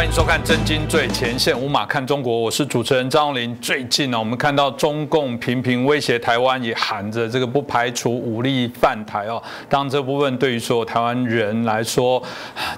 欢迎收看《真金最前线》，无马看中国，我是主持人张荣林。最近呢，我们看到中共频频威胁台湾，也喊着这个不排除武力犯台哦。当，这部分对于所有台湾人来说，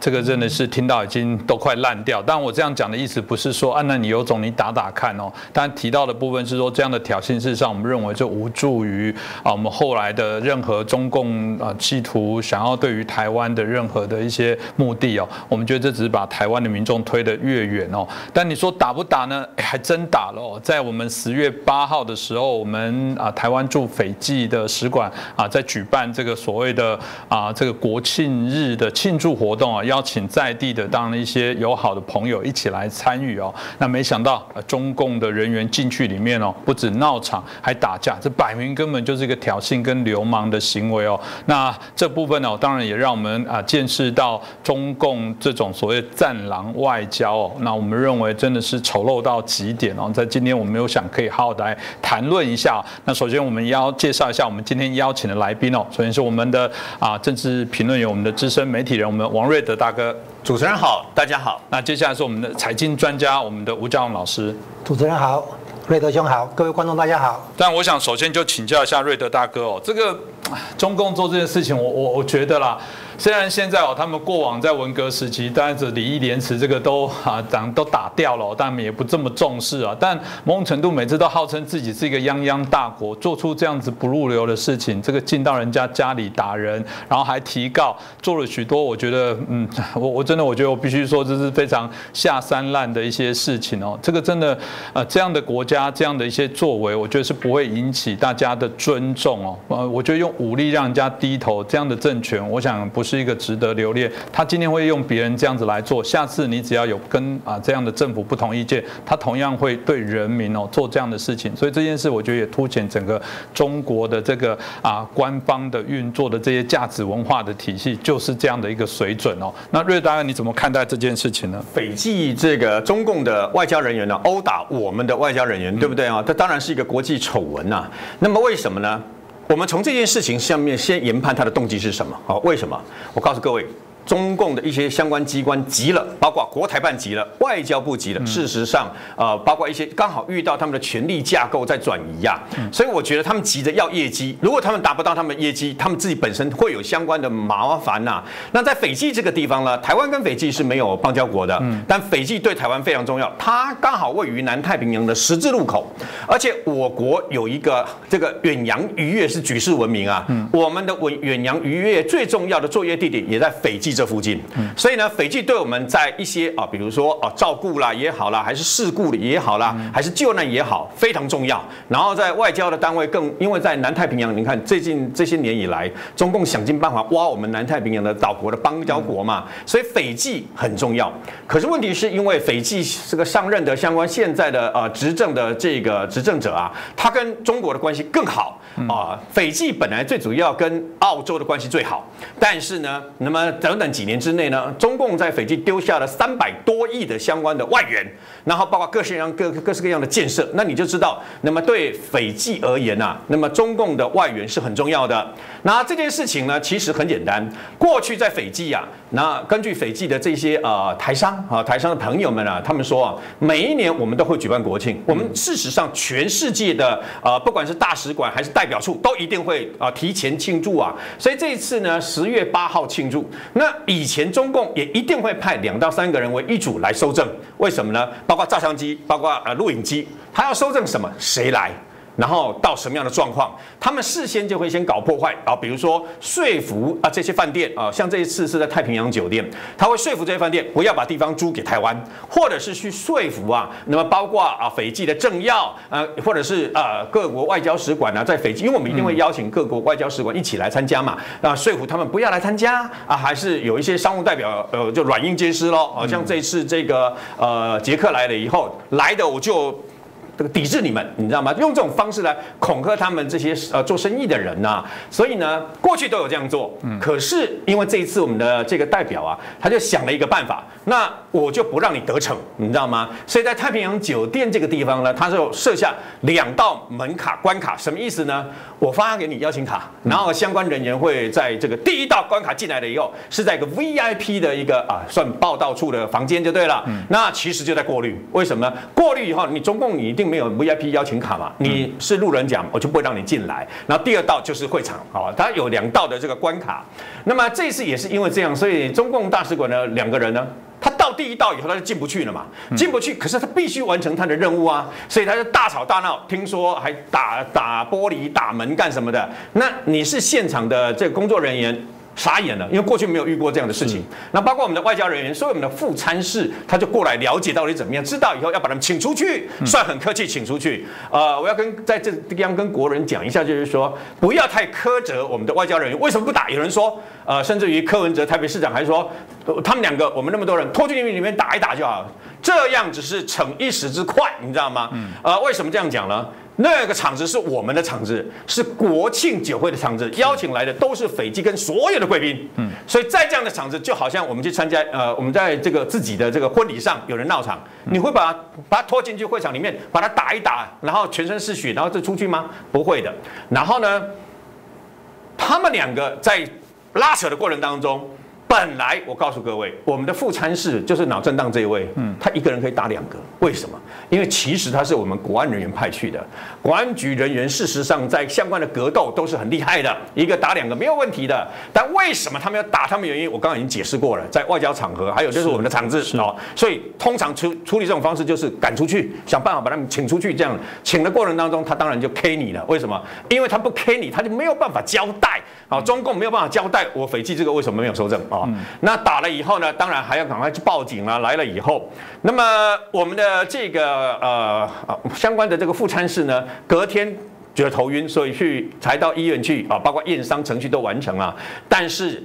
这个真的是听到已经都快烂掉。但我这样讲的意思不是说，啊，那你有种你打打看哦。但提到的部分是说，这样的挑衅，事实上我们认为就无助于啊我们后来的任何中共啊企图想要对于台湾的任何的一些目的哦。我们觉得这只是把台湾的民众推得越远哦，但你说打不打呢？还真打了哦。在我们十月八号的时候，我们啊台湾驻斐济的使馆啊在举办这个所谓的啊这个国庆日的庆祝活动啊，邀请在地的当然一些友好的朋友一起来参与哦。那没想到中共的人员进去里面哦，不止闹场，还打架，这摆明根本就是一个挑衅跟流氓的行为哦。那这部分呢，当然也让我们啊见识到中共这种所谓战狼外。外交哦，那我们认为真的是丑陋到极点哦。在今天我们有想可以好好的来谈论一下。那首先我们要介绍一下我们今天邀请的来宾哦。首先是我们的啊政治评论员，我们的资深媒体人，我们王瑞德大哥。主持人好，大家好。那接下来是我们的财经专家，我们的吴兆龙老师。主持人好，瑞德兄好，各位观众大家好。但我想首先就请教一下瑞德大哥哦，这个中共做这件事情，我我我觉得啦。虽然现在哦，他们过往在文革时期，当然这礼义廉耻这个都啊，党都打掉了，但也不这么重视啊。但某种程度，每次都号称自己是一个泱泱大国，做出这样子不入流的事情，这个进到人家家里打人，然后还提告，做了许多，我觉得，嗯，我我真的我觉得我必须说，这是非常下三滥的一些事情哦。这个真的，呃，这样的国家这样的一些作为，我觉得是不会引起大家的尊重哦。呃，我觉得用武力让人家低头这样的政权，我想不是。一个值得留恋。他今天会用别人这样子来做，下次你只要有跟啊这样的政府不同意见，他同样会对人民哦做这样的事情。所以这件事我觉得也凸显整个中国的这个啊官方的运作的这些价值文化的体系就是这样的一个水准哦。那瑞达你怎么看待这件事情呢？斐济这个中共的外交人员呢殴打我们的外交人员，对不对啊？这当然是一个国际丑闻呐。那么为什么呢？我们从这件事情上面先研判他的动机是什么？好，为什么？我告诉各位。中共的一些相关机关急了，包括国台办急了，外交部急了。事实上，呃，包括一些刚好遇到他们的权力架构在转移呀，所以我觉得他们急着要业绩。如果他们达不到他们业绩，他们自己本身会有相关的麻烦呐。那在斐济这个地方呢，台湾跟斐济是没有邦交国的，但斐济对台湾非常重要，它刚好位于南太平洋的十字路口，而且我国有一个这个远洋渔业是举世闻名啊。我们的远远洋渔业最重要的作业地点也在斐济。这附近，所以呢，斐济对我们在一些啊，比如说啊，照顾啦也好啦，还是事故也好啦，还是救难也好，非常重要。然后在外交的单位更，因为在南太平洋，你看最近这些年以来，中共想尽办法挖我们南太平洋的岛国的邦交国嘛，所以斐济很重要。可是问题是因为斐济这个上任的相关现在的呃执政的这个执政者啊，他跟中国的关系更好啊。斐济本来最主要跟澳洲的关系最好，但是呢，那么等。短几年之内呢，中共在斐济丢下了三百多亿的相关的外援，然后包括各式各样各各式各样的建设，那你就知道，那么对斐济而言呐，那么中共的外援是很重要的。那这件事情呢，其实很简单，过去在斐济啊，那根据斐济的这些呃台商啊台商的朋友们啊，他们说啊，每一年我们都会举办国庆，我们事实上全世界的呃不管是大使馆还是代表处都一定会啊提前庆祝啊，所以这一次呢，十月八号庆祝那。以前中共也一定会派两到三个人为一组来收证，为什么呢？包括照相机，包括呃录影机，他要收证什么？谁来？然后到什么样的状况，他们事先就会先搞破坏啊，比如说说服啊这些饭店啊，像这一次是在太平洋酒店，他会说服这些饭店不要把地方租给台湾，或者是去说服啊，那么包括啊斐济的政要啊，或者是呃各国外交使馆啊，在斐济，因为我们一定会邀请各国外交使馆一起来参加嘛，啊说服他们不要来参加啊，还是有一些商务代表呃就软硬皆施喽，啊像这一次这个呃捷克来了以后来的我就。这个抵制你们，你知道吗？用这种方式来恐吓他们这些呃做生意的人呐。所以呢，过去都有这样做。嗯。可是因为这一次我们的这个代表啊，他就想了一个办法。那我就不让你得逞，你知道吗？所以在太平洋酒店这个地方呢，他就设下两道门卡关卡，什么意思呢？我发给你邀请卡，然后相关人员会在这个第一道关卡进来了以后，是在一个 VIP 的一个啊算报道处的房间就对了。那其实就在过滤，为什么呢？过滤以后，你中共你一定没有 VIP 邀请卡嘛？你是路人甲，我就不会让你进来。然后第二道就是会场，啊，它有两道的这个关卡。那么这次也是因为这样，所以中共大使馆的两个人呢，他到第一道以后他就进不去了嘛，进不去，可是他必须完成他的任务啊，所以他就大吵大闹，听说还打打玻璃、打门干什么的。那你是现场的这个工作人员？傻眼了，因为过去没有遇过这样的事情。那包括我们的外交人员，所以我们的副参事他就过来了解到底怎么样，知道以后要把他们请出去，算很客气，请出去。呃，我要跟在这地方跟国人讲一下，就是说不要太苛责我们的外交人员。为什么不打？有人说，呃，甚至于柯文哲台北市长还说，他们两个我们那么多人拖进去里面打一打就好，这样只是逞一时之快，你知道吗？呃，为什么这样讲呢？那个场子是我们的场子，是国庆酒会的场子，邀请来的都是斐济跟所有的贵宾。嗯，所以在这样的场子，就好像我们去参加，呃，我们在这个自己的这个婚礼上有人闹场，你会把把他拖进去会场里面，把他打一打，然后全身是血，然后就出去吗？不会的。然后呢，他们两个在拉扯的过程当中。本来我告诉各位，我们的副参事就是脑震荡这一位，嗯，他一个人可以打两个，为什么？因为其实他是我们国安人员派去的，国安局人员事实上在相关的格斗都是很厉害的，一个打两个没有问题的。但为什么他们要打他们？原因我刚刚已经解释过了，在外交场合，还有就是我们的场子哦，所以通常处处理这种方式就是赶出去，想办法把他们请出去。这样请的过程当中，他当然就 K 你了。为什么？因为他不 K 你，他就没有办法交代。好，中共没有办法交代我斐济这个为什么没有收证啊？那打了以后呢？当然还要赶快去报警了。来了以后，那么我们的这个呃相关的这个副参事呢，隔天觉得头晕，所以去才到医院去啊，包括验伤程序都完成了。但是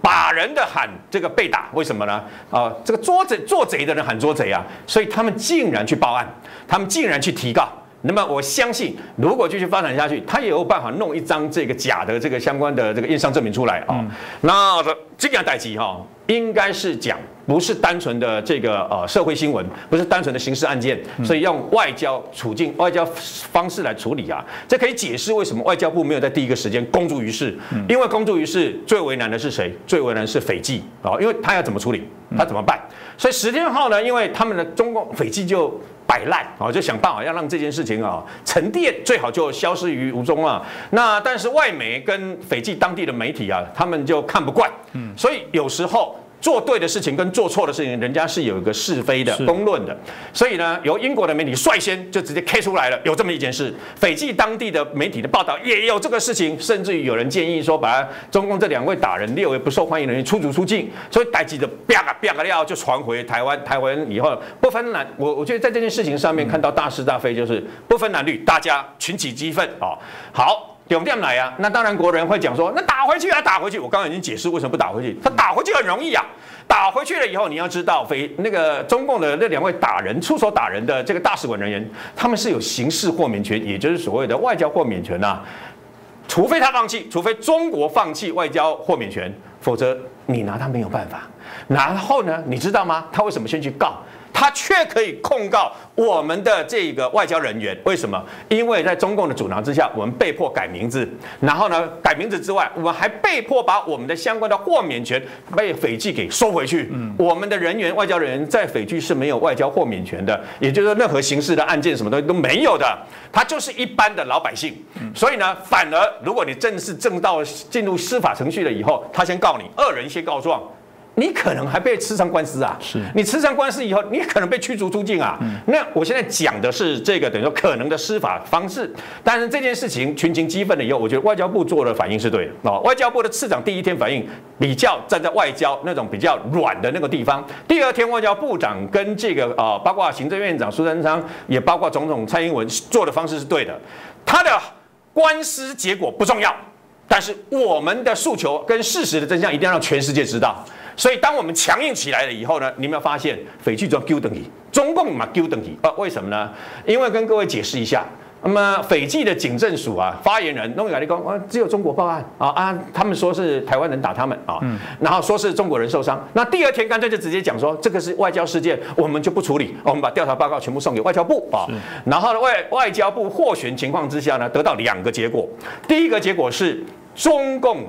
把人的喊这个被打，为什么呢？啊，这个捉贼做贼的人喊捉贼啊，所以他们竟然去报案，他们竟然去提告。那么我相信，如果继续发展下去，他也有办法弄一张这个假的这个相关的这个验伤证明出来啊。那这样代际哈，应该是讲不是单纯的这个呃社会新闻，不是单纯的刑事案件，所以用外交处境、外交方式来处理啊。这可以解释为什么外交部没有在第一个时间公诸于世，因为公诸于世最为难的是谁？最为难是斐济啊，因为他要怎么处理，他怎么办？所以十天后呢，因为他们的中共斐济就。摆烂啊，就想办法要让这件事情啊沉淀，最好就消失于无踪啊。那但是外媒跟斐济当地的媒体啊，他们就看不惯，嗯，所以有时候。做对的事情跟做错的事情，人家是有一个是非的公论的，所以呢，由英国的媒体率先就直接 K 出来了，有这么一件事。斐济当地的媒体的报道也有这个事情，甚至于有人建议说，把中共这两位打人列为不受欢迎人员，出逐出境。所以，待记的啪啊啪啊料就传回台湾，台湾以后不分男，我我觉得在这件事情上面看到大是大非，就是不分男女，大家群起激愤啊。好。点不点来啊？那当然，国人会讲说，那打回去啊，打回去。我刚刚已经解释为什么不打回去。他打回去很容易啊，打回去了以后，你要知道，非那个中共的那两位打人、出手打人的这个大使馆人员，他们是有刑事豁免权，也就是所谓的外交豁免权呐。除非他放弃，除非中国放弃外交豁免权，否则你拿他没有办法。然后呢，你知道吗？他为什么先去告？他却可以控告我们的这个外交人员，为什么？因为在中共的阻挠之下，我们被迫改名字，然后呢，改名字之外，我们还被迫把我们的相关的豁免权被斐济给收回去。我们的人员，外交人员在斐济是没有外交豁免权的，也就是，任何形式的案件，什么东西都没有的，他就是一般的老百姓。所以呢，反而如果你正式正到进入司法程序了以后，他先告你，二人先告状。你可能还被吃上官司啊！是你吃上官司以后，你可能被驱逐出境啊！那我现在讲的是这个等于说可能的司法方式，但是这件事情群情激愤了以后，我觉得外交部做的反应是对的啊！外交部的次长第一天反应比较站在外交那种比较软的那个地方，第二天外交部长跟这个啊，包括行政院长苏贞昌，也包括总统蔡英文做的方式是对的，他的官司结果不重要，但是我们的诉求跟事实的真相一定要让全世界知道。所以，当我们强硬起来了以后呢，你们要发现，斐济就丢等于中共嘛丢等于啊？为什么呢？因为跟各位解释一下，那么斐济的警政署啊，发言人弄个来讲，啊，只有中国报案啊啊，他们说是台湾人打他们啊，然后说是中国人受伤。那第二天干脆就直接讲说，这个是外交事件，我们就不处理，我们把调查报告全部送给外交部啊。然后呢，外外交部获选情况之下呢，得到两个结果。第一个结果是中共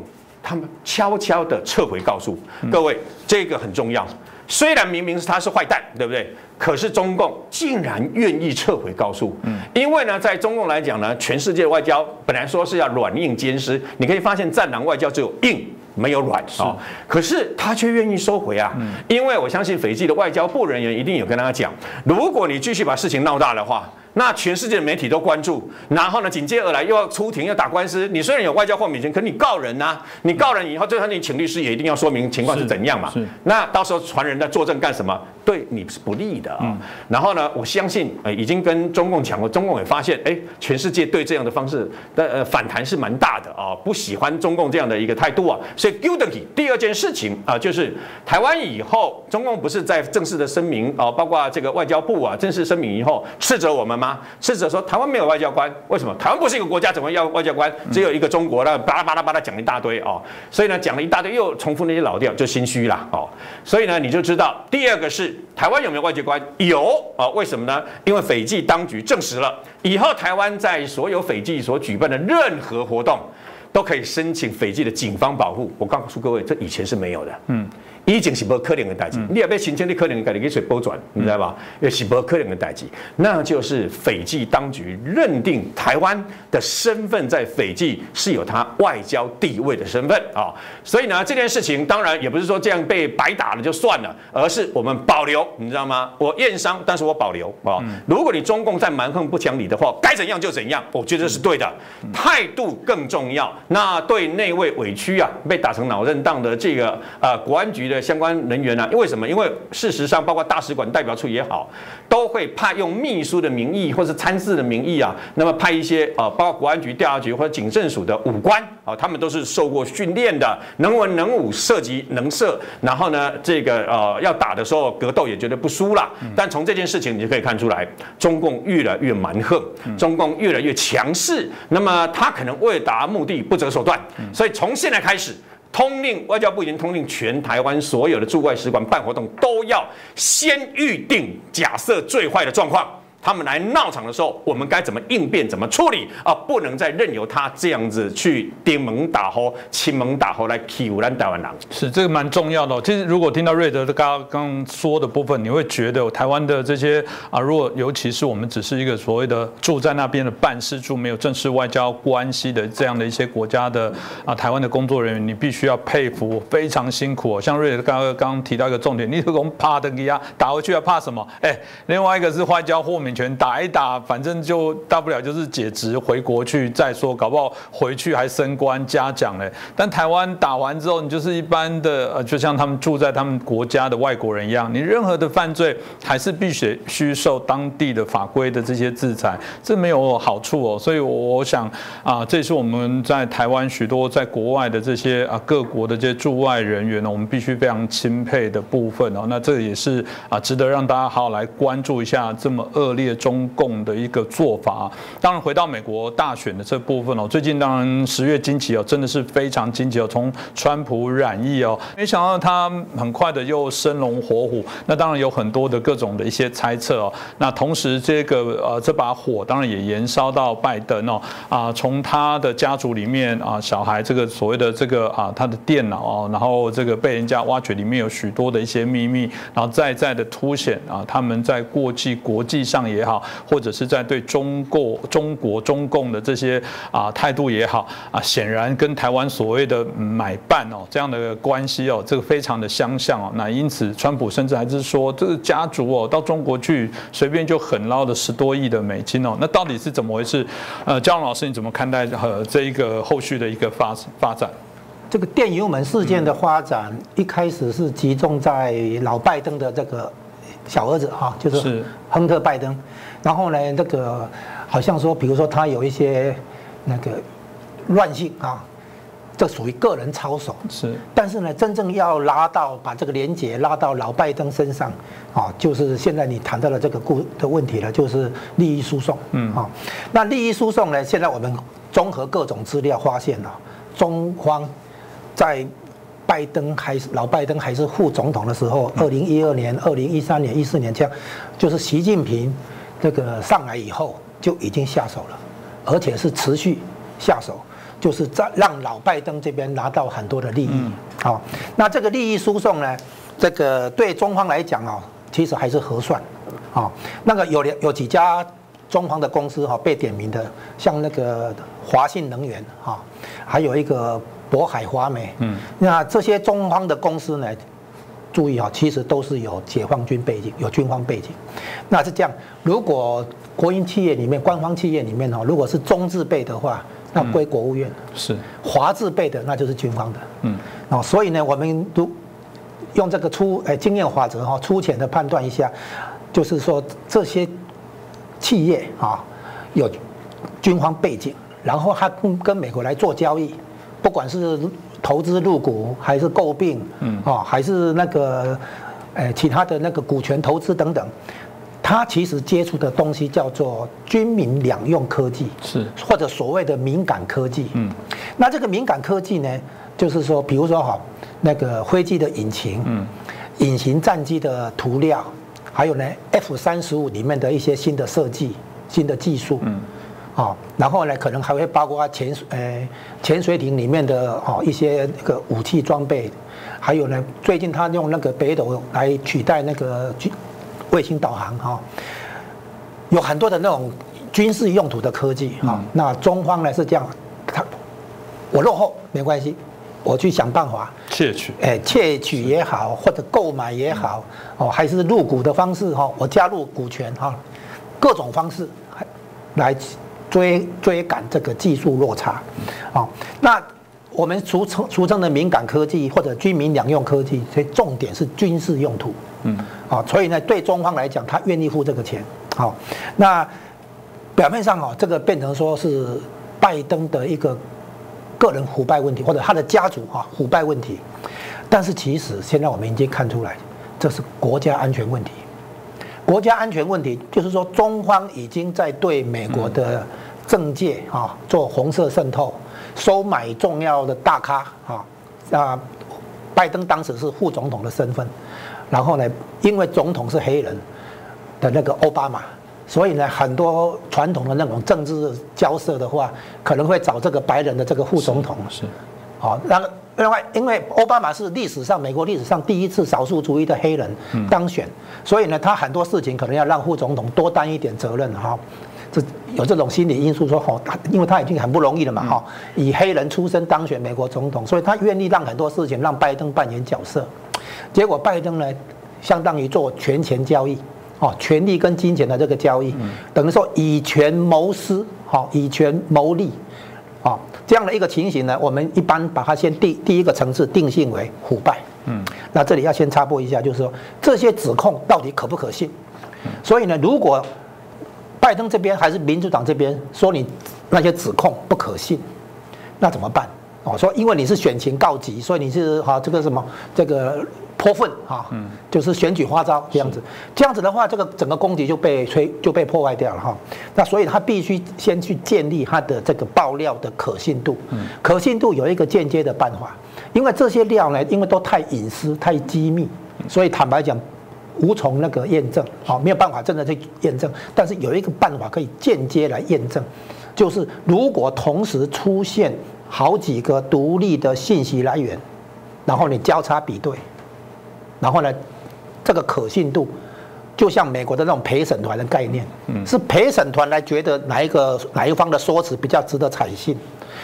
他们悄悄的撤回告诉各位，这个很重要。虽然明明是他是坏蛋，对不对？可是中共竟然愿意撤回告诉，嗯，因为呢，在中共来讲呢，全世界外交本来说是要软硬兼施，你可以发现战狼外交只有硬没有软啊，可是他却愿意收回啊，因为我相信斐济的外交部人员一定有跟他讲，如果你继续把事情闹大的话。那全世界的媒体都关注，然后呢，紧接而来又要出庭，要打官司。你虽然有外交豁免权，可你告人呐，你告人以后，最后你请律师也一定要说明情况是怎样嘛。那到时候传人在作证干什么？对你是不利的啊。然后呢，我相信呃已经跟中共讲过，中共也发现，哎，全世界对这样的方式的呃反弹是蛮大的啊，不喜欢中共这样的一个态度啊。所以 g u d e n 第二件事情啊，就是台湾以后，中共不是在正式的声明啊，包括这个外交部啊，正式声明以后斥责我们吗？啊甚至说台湾没有外交官，为什么？台湾不是一个国家，怎么要外交官？只有一个中国的，巴拉巴拉巴拉讲一大堆哦。所以呢，讲了一大堆，又重复那些老调，就心虚了哦。所以呢，你就知道第二个是台湾有没有外交官？有啊。为什么呢？因为斐济当局证实了，以后台湾在所有斐济所举办的任何活动，都可以申请斐济的警方保护。我告诉各位，这以前是没有的。嗯。以前是无可能的代志，你也要申请，你可能家己去水波转，你知道吧？也是无可能的代志，那就是斐济当局认定台湾的身份在斐济是有它外交地位的身份啊。所以呢，这件事情当然也不是说这样被白打了就算了，而是我们保留，你知道吗？我验伤，但是我保留啊。如果你中共在蛮横不讲理的话，该怎样就怎样，我觉得是对的。态度更重要。那对那位委屈啊，被打成脑震荡的这个呃国安局的。相关人员呢？因为什么？因为事实上，包括大使馆代表处也好，都会派用秘书的名义或是参事的名义啊，那么派一些啊，包括国安局、调查局或者警政署的武官啊，他们都是受过训练的，能文能武，射击能射。然后呢，这个呃，要打的时候格斗也绝对不输了。但从这件事情你就可以看出来，中共越来越蛮横，中共越来越强势。那么他可能为达目的不择手段。所以从现在开始。通令外交部已经通令全台湾所有的驻外使馆办活动都要先预定假设最坏的状况。他们来闹场的时候，我们该怎么应变、怎么处理啊？不能再任由他这样子去顶门打吼、亲门打吼来欺负咱台湾人。是这个蛮重要的。其实如果听到瑞德刚刚说的部分，你会觉得台湾的这些啊，如果尤其是我们只是一个所谓的住在那边的办事处，没有正式外交关系的这样的一些国家的啊，台湾的工作人员，你必须要佩服，非常辛苦。像瑞德刚刚刚提到一个重点，你这种怕的呀，打回去要怕什么？哎，另外一个是外交豁免。全打一打，反正就大不了就是解职回国去再说，搞不好回去还升官嘉奖嘞。但台湾打完之后，你就是一般的呃，就像他们住在他们国家的外国人一样，你任何的犯罪还是必须需受当地的法规的这些制裁，这没有好处哦。所以我想啊，这是我们在台湾许多在国外的这些啊各国的这些驻外人员呢，我们必须非常钦佩的部分哦。那这也是啊值得让大家好好来关注一下这么恶劣。中共的一个做法，当然回到美国大选的这部分哦，最近当然十月惊奇哦，真的是非常惊奇哦，从川普染疫哦，没想到他很快的又生龙活虎，那当然有很多的各种的一些猜测哦，那同时这个呃这把火当然也延烧到拜登哦，啊从他的家族里面啊小孩这个所谓的这个啊他的电脑哦，然后这个被人家挖掘里面有许多的一些秘密，然后再再的凸显啊他们在过去国际上也。也好，或者是在对中国、中国、中共的这些啊态度也好啊，显然跟台湾所谓的买办哦这样的关系哦，这个非常的相像哦。那因此，川普甚至还是说，这个家族哦到中国去随便就狠捞了十多亿的美金哦。那到底是怎么回事？呃，焦老师你怎么看待和这一个后续的一个发发展？这个电油门事件的发展一开始是集中在老拜登的这个。小儿子哈，就是亨特·拜登，然后呢，这个好像说，比如说他有一些那个乱性啊，这属于个人操守。是，但是呢，真正要拉到把这个连结拉到老拜登身上，啊，就是现在你谈到了这个故的问题了，就是利益输送。嗯，啊，那利益输送呢，现在我们综合各种资料发现了，中方在拜登还是老拜登还是副总统的时候，二零一二年、二零一三年、一四年这样，就是习近平这个上来以后就已经下手了，而且是持续下手。就是在让老拜登这边拿到很多的利益，好，那这个利益输送呢，这个对中方来讲啊，其实还是合算，啊，那个有有几家中方的公司哈被点名的，像那个华信能源哈，还有一个渤海华美，嗯，那这些中方的公司呢，注意啊，其实都是有解放军背景，有军方背景，那是这样，如果国营企业里面、官方企业里面哈，如果是中字辈的话。那归国务院。是。华字辈的，那就是军方的。嗯，哦，所以呢，我们都用这个粗诶经验法则哈，粗浅的判断一下，就是说这些企业啊有军方背景，然后他跟跟美国来做交易，不管是投资入股还是购并，嗯，啊，还是那个呃其他的那个股权投资等等。他其实接触的东西叫做军民两用科技，是或者所谓的敏感科技。嗯，那这个敏感科技呢，就是说，比如说哈，那个飞机的引擎，嗯，隐形战机的涂料，还有呢，F 三十五里面的一些新的设计、新的技术，嗯，啊，然后呢，可能还会包括潜水，呃，潜水艇里面的哦一些那个武器装备，还有呢，最近他用那个北斗来取代那个军。卫星导航哈，有很多的那种军事用途的科技哈。那中方呢是这样，他我落后没关系，我去想办法窃取，哎，窃取也好，或者购买也好，哦，还是入股的方式哈，我加入股权哈，各种方式来追追赶这个技术落差，啊，那我们俗称俗称的敏感科技或者军民两用科技，所以重点是军事用途。嗯，啊，所以呢，对中方来讲，他愿意付这个钱。好，那表面上哦，这个变成说是拜登的一个个人腐败问题，或者他的家族啊腐败问题。但是其实现在我们已经看出来，这是国家安全问题。国家安全问题就是说，中方已经在对美国的政界啊做红色渗透，收买重要的大咖啊。啊，拜登当时是副总统的身份。然后呢，因为总统是黑人的那个奥巴马，所以呢，很多传统的那种政治交涉的话，可能会找这个白人的这个副总统。是，好，然后另外，因为奥巴马是历史上美国历史上第一次少数族裔的黑人当选，所以呢，他很多事情可能要让副总统多担一点责任哈。这有这种心理因素说，哦，他因为他已经很不容易了嘛，哈，以黑人出身当选美国总统，所以他愿意让很多事情让拜登扮演角色。结果拜登呢，相当于做权钱交易，哦，权力跟金钱的这个交易，等于说以权谋私，好，以权谋利，啊，这样的一个情形呢，我们一般把它先第第一个层次定性为腐败。嗯，那这里要先插播一下，就是说这些指控到底可不可信？所以呢，如果拜登这边还是民主党这边说你那些指控不可信，那怎么办？哦，说因为你是选情告急，所以你是哈这个什么这个。泼粪哈，嗯，就是选举花招这样子，这样子的话，这个整个攻击就被吹就被破坏掉了哈。那所以他必须先去建立他的这个爆料的可信度，嗯，可信度有一个间接的办法，因为这些料呢，因为都太隐私、太机密，所以坦白讲无从那个验证，好，没有办法真的去验证。但是有一个办法可以间接来验证，就是如果同时出现好几个独立的信息来源，然后你交叉比对。然后呢，这个可信度就像美国的那种陪审团的概念，是陪审团来觉得哪一个哪一方的说辞比较值得采信。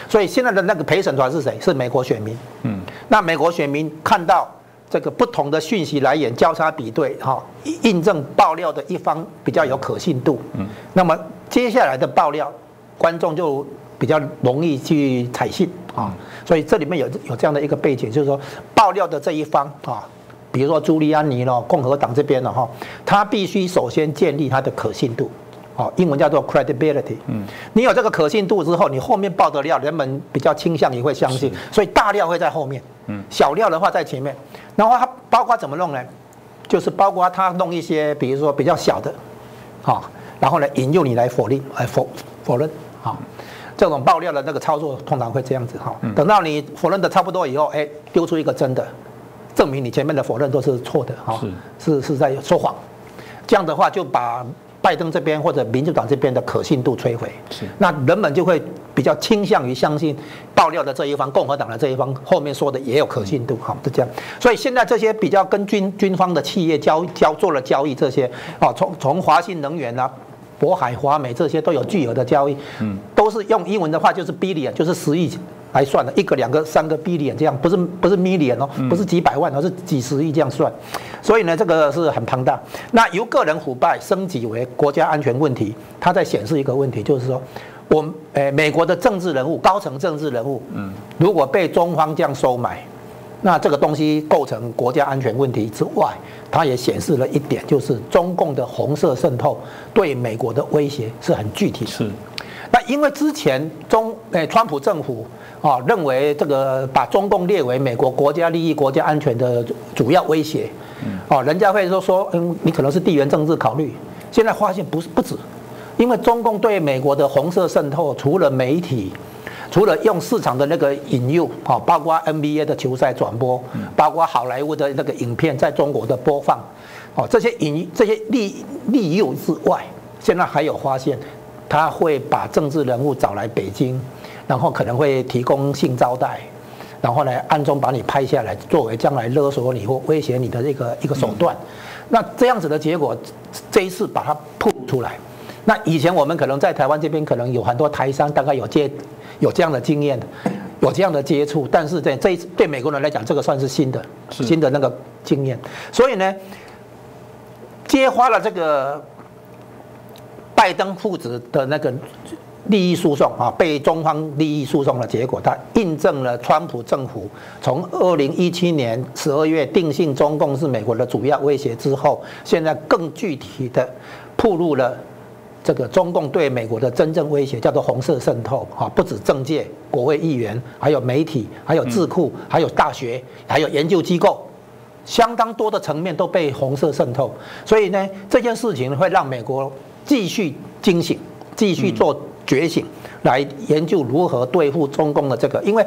所以现在的那个陪审团是谁？是美国选民。嗯，那美国选民看到这个不同的讯息来源交叉比对，哈，印证爆料的一方比较有可信度。嗯，那么接下来的爆料，观众就比较容易去采信啊。所以这里面有有这样的一个背景，就是说爆料的这一方啊。比如说朱利安尼咯，共和党这边的哈，他必须首先建立他的可信度，哦，英文叫做 credibility。嗯，你有这个可信度之后，你后面爆的料，人们比较倾向于会相信，所以大料会在后面，嗯，小料的话在前面。然后他包括怎么弄呢？就是包括他弄一些，比如说比较小的，好，然后呢引诱你来否定，哎否否认，好，这种爆料的那个操作通常会这样子，哈，等到你否认的差不多以后，哎，丢出一个真的，证明你前面的否认都是错的，哈，是是是在说谎，这样的话就把。拜登这边或者民主党这边的可信度摧毁，是那人们就会比较倾向于相信爆料的这一方，共和党的这一方后面说的也有可信度，好，是这样。所以现在这些比较跟军军方的企业交交做了交易，这些啊，从从华信能源啊、渤海、华美这些都有巨额的交易，嗯，都是用英文的话就是 billion，就是十亿。来算的，一个、两个、三个 billion 这样，不是不是 million 哦，不是几百万，而是几十亿这样算，所以呢，这个是很庞大。那由个人腐败升级为国家安全问题，它在显示一个问题，就是说，我诶美国的政治人物、高层政治人物，嗯，如果被中方这样收买，那这个东西构成国家安全问题之外，它也显示了一点，就是中共的红色渗透对美国的威胁是很具体的。是，那因为之前中诶川普政府。啊，认为这个把中共列为美国国家利益、国家安全的主要威胁，哦，人家会说说，嗯，你可能是地缘政治考虑。现在发现不是不止，因为中共对美国的红色渗透，除了媒体，除了用市场的那个引诱，啊，包括 NBA 的球赛转播，包括好莱坞的那个影片在中国的播放，哦，这些引这些利利诱之外，现在还有发现，他会把政治人物找来北京。然后可能会提供性招待，然后呢暗中把你拍下来，作为将来勒索你或威胁你的一个一个手段。那这样子的结果，这一次把它曝出来。那以前我们可能在台湾这边可能有很多台商，大概有接有这样的经验，有这样的接触，但是在这一次对美国人来讲，这个算是新的新的那个经验。所以呢，揭发了这个拜登父子的那个。利益诉讼啊，被中方利益诉讼的结果，它印证了川普政府从二零一七年十二月定性中共是美国的主要威胁之后，现在更具体的铺露了这个中共对美国的真正威胁，叫做红色渗透啊，不止政界、国会议员，还有媒体，还有智库，还有大学，还有研究机构，相当多的层面都被红色渗透。所以呢，这件事情会让美国继续惊醒，继续做。觉醒来研究如何对付中共的这个，因为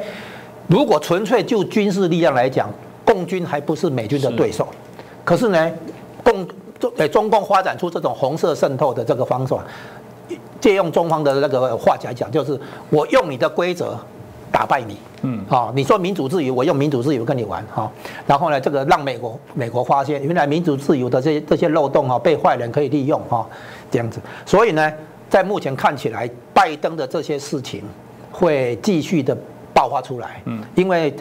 如果纯粹就军事力量来讲，共军还不是美军的对手。可是呢，共中诶中共发展出这种红色渗透的这个方法，借用中方的那个话来讲，就是我用你的规则打败你。嗯，好，你说民主自由，我用民主自由跟你玩哈。然后呢，这个让美国美国发现原来民主自由的这些这些漏洞哈，被坏人可以利用哈，这样子。所以呢。在目前看起来，拜登的这些事情会继续的爆发出来。嗯，因为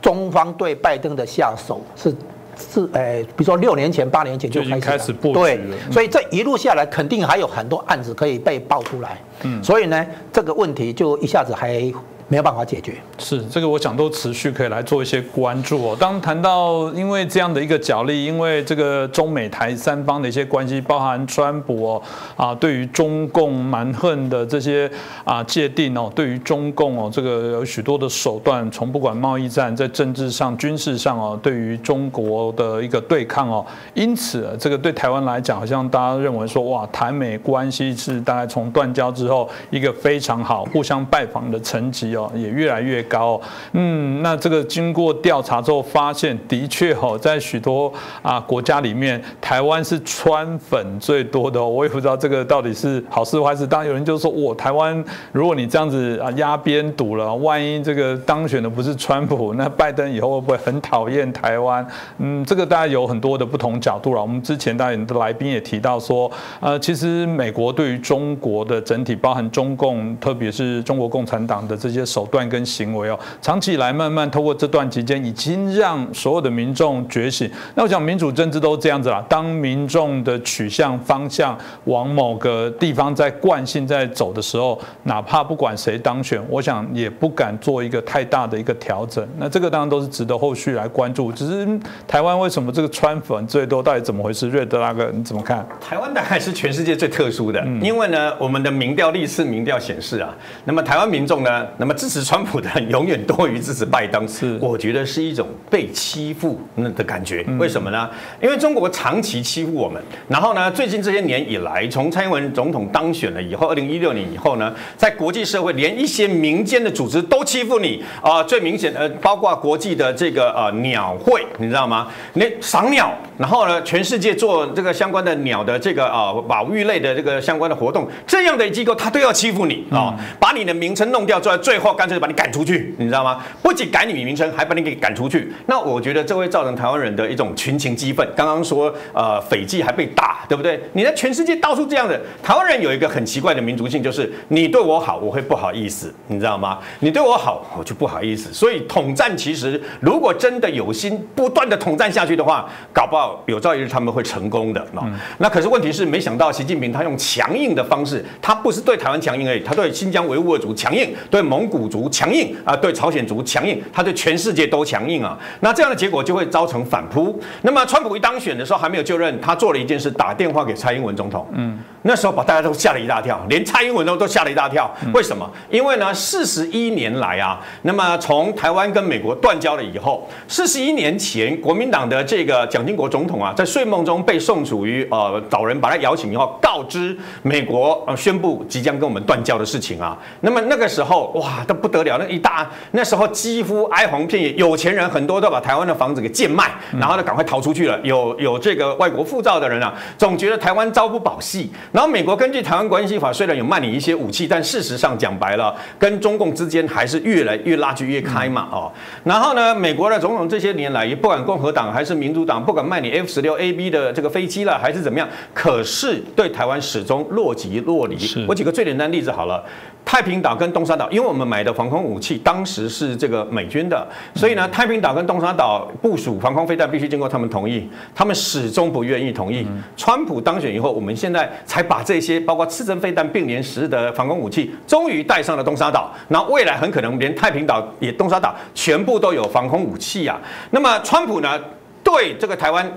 中方对拜登的下手是是诶，比如说六年前、八年前就开始布对，所以这一路下来，肯定还有很多案子可以被爆出来。嗯，所以呢，这个问题就一下子还。没有办法解决，是这个，我想都持续可以来做一些关注哦。当谈到因为这样的一个角力，因为这个中美台三方的一些关系，包含川普哦啊，对于中共蛮横的这些啊界定哦，对于中共哦，这个有许多的手段，从不管贸易战，在政治上、军事上哦，对于中国的一个对抗哦，因此这个对台湾来讲，好像大家认为说哇，台美关系是大概从断交之后一个非常好互相拜访的层级哦。也越来越高，嗯，那这个经过调查之后发现，的确哈，在许多啊国家里面，台湾是川粉最多的。我也不知道这个到底是好事坏事。当然有人就说，我台湾，如果你这样子啊压边堵了，万一这个当选的不是川普，那拜登以后会不会很讨厌台湾？嗯，这个大家有很多的不同角度了。我们之前大家的来宾也提到说，呃，其实美国对于中国的整体，包含中共，特别是中国共产党的这些。些手段跟行为哦，长期以来慢慢透过这段期间，已经让所有的民众觉醒。那我想民主政治都这样子啦，当民众的取向方向往某个地方在惯性在走的时候，哪怕不管谁当选，我想也不敢做一个太大的一个调整。那这个当然都是值得后续来关注。只是台湾为什么这个川粉最多，到底怎么回事？瑞德拉哥你怎么看？台湾大概是全世界最特殊的，因为呢，我们的民调历次民调显示啊，那么台湾民众呢，那么支持川普的永远多于支持拜登，是我觉得是一种被欺负那的感觉。为什么呢？因为中国长期欺负我们，然后呢，最近这些年以来，从蔡英文总统当选了以后，二零一六年以后呢，在国际社会连一些民间的组织都欺负你啊，最明显呃，包括国际的这个呃鸟会，你知道吗？你赏鸟，然后呢，全世界做这个相关的鸟的这个啊保育类的这个相关的活动，这样的机构他都要欺负你啊，把你的名称弄掉之后，最后干脆把你赶出去，你知道吗？不仅改你名称，还把你给赶出去。那我觉得这会造成台湾人的一种群情激愤。刚刚说呃斐济还被打，对不对？你在全世界到处这样的，台湾人有一个很奇怪的民族性，就是你对我好，我会不好意思，你知道吗？你对我好，我就不好意思。所以统战其实如果真的有心不断的统战下去的话，搞不好有朝一日他们会成功的啊。那可是问题是，没想到习近平他用强硬的方式，他不是对台湾强硬而已，他对新疆维吾尔族强硬，对蒙古族强硬啊，对朝鲜族强硬，他对全世界都强硬啊。那这样的结果就会造成反扑。那么川普一当选的时候还没有就任，他做了一件事，打电话给蔡英文总统。嗯，那时候把大家都吓了一大跳，连蔡英文都都吓了一大跳。为什么？因为呢，四十一年来啊，那么从台湾跟美国断交了以后，四十一年前国民党的这个蒋经国总统啊，在睡梦中被送属于呃找人把他摇醒以后，告知美国呃宣布即将跟我们断交的事情啊。那么那个时候哇，都不得了，那一大那时候几乎哀鸿遍野，有钱人很多都把台湾的房子给贱卖，然后呢赶快逃出去了。有有这个外国护照的人啊，总觉得台湾朝不保夕。然后美国根据台湾关系法，虽然有卖你一些武器，但事实上讲白了，跟中共之间还是越来越拉锯越开嘛哦。然后呢，美国的总统这些年来，也不管共和党还是民主党，不管卖你 F 十六 A B 的这个飞机了，还是怎么样，可是对台湾始终若即若离。我举个最简单例子好了。太平岛跟东沙岛，因为我们买的防空武器当时是这个美军的，所以呢，太平岛跟东沙岛部署防空飞弹必须经过他们同意，他们始终不愿意同意。川普当选以后，我们现在才把这些包括刺针飞弹并联时的防空武器，终于带上了东沙岛。那未来很可能连太平岛也东沙岛全部都有防空武器啊。那么川普呢，对这个台湾。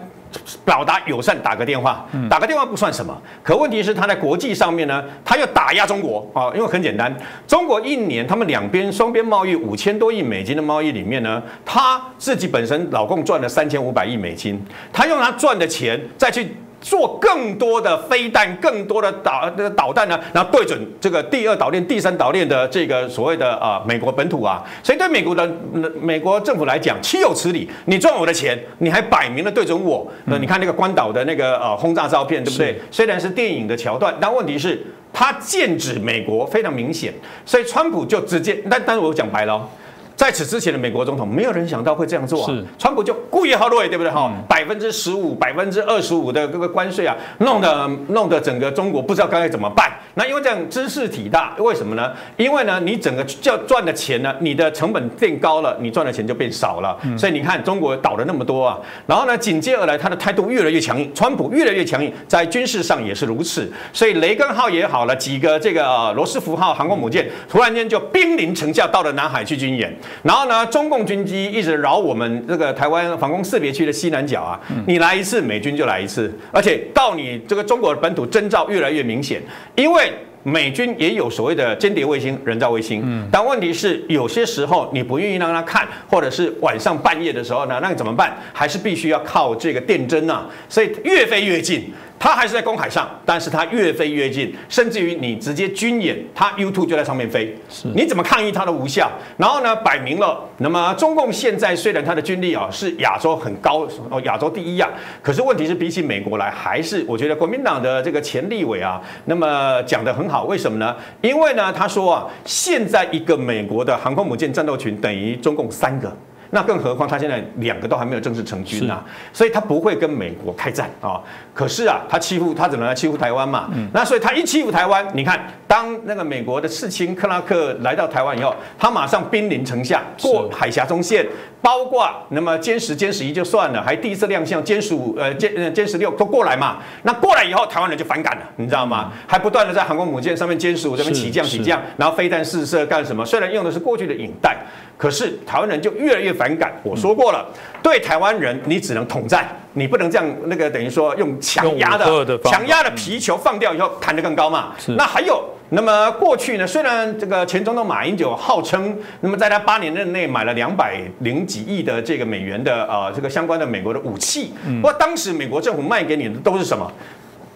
表达友善，打个电话，打个电话不算什么。可问题是，他在国际上面呢，他要打压中国啊，因为很简单，中国一年他们两边双边贸易五千多亿美金的贸易里面呢，他自己本身老共赚了三千五百亿美金，他用他赚的钱再去。做更多的飞弹，更多的导那个导弹呢，然后对准这个第二岛链、第三岛链的这个所谓的啊美国本土啊，所以对美国的美国政府来讲，岂有此理？你赚我的钱，你还摆明了对准我？那你看那个关岛的那个呃轰炸照片，对不对？虽然是电影的桥段，但问题是它剑指美国非常明显，所以川普就直接，但但是我讲白了。在此之前的美国总统，没有人想到会这样做啊！川普就故意好对，对不对哈？百分之十五、百分之二十五的这个关税啊，弄得弄得整个中国不知道该怎么办。那因为这样知识体大，为什么呢？因为呢，你整个叫赚的钱呢，你的成本变高了，你赚的钱就变少了。所以你看中国倒了那么多啊，然后呢，紧接而来他的态度越来越强硬，川普越来越强硬，在军事上也是如此。所以雷根号也好了，几个这个罗斯福号航空母舰突然间就兵临城下，到了南海去军演。然后呢，中共军机一直绕我们这个台湾防空识别区的西南角啊，你来一次，美军就来一次，而且到你这个中国本土征兆越来越明显，因为美军也有所谓的间谍卫星、人造卫星，但问题是有些时候你不愿意让他看，或者是晚上半夜的时候呢，那你怎么办？还是必须要靠这个电侦啊，所以越飞越近。它还是在公海上，但是它越飞越近，甚至于你直接军演，它 U2 就在上面飞，你怎么抗议它都无效。然后呢，摆明了，那么中共现在虽然它的军力啊是亚洲很高哦，亚洲第一啊，可是问题是比起美国来，还是我觉得国民党的这个前立委啊，那么讲的很好，为什么呢？因为呢，他说啊，现在一个美国的航空母舰战斗群等于中共三个。那更何况他现在两个都还没有正式成军呐，所以他不会跟美国开战啊。可是啊，他欺负他只能来欺负台湾嘛。那所以他一欺负台湾，你看，当那个美国的刺青克拉克来到台湾以后，他马上兵临城下，过海峡中线，包括那么歼十、歼十一就算了，还第一次亮相歼十五、呃歼呃歼十六都过来嘛。那过来以后，台湾人就反感了，你知道吗？还不断的在航空母舰上面歼十五这边起降起降，然后飞弹试射干什么？虽然用的是过去的引弹，可是台湾人就越来越反感。我说过了，对台湾人你只能统战。你不能这样，那个等于说用强压的强压的皮球放掉以后弹得更高嘛？那还有，那么过去呢？虽然这个前总统马英九号称，那么在他八年任内买了两百零几亿的这个美元的呃这个相关的美国的武器，不过当时美国政府卖给你的都是什么？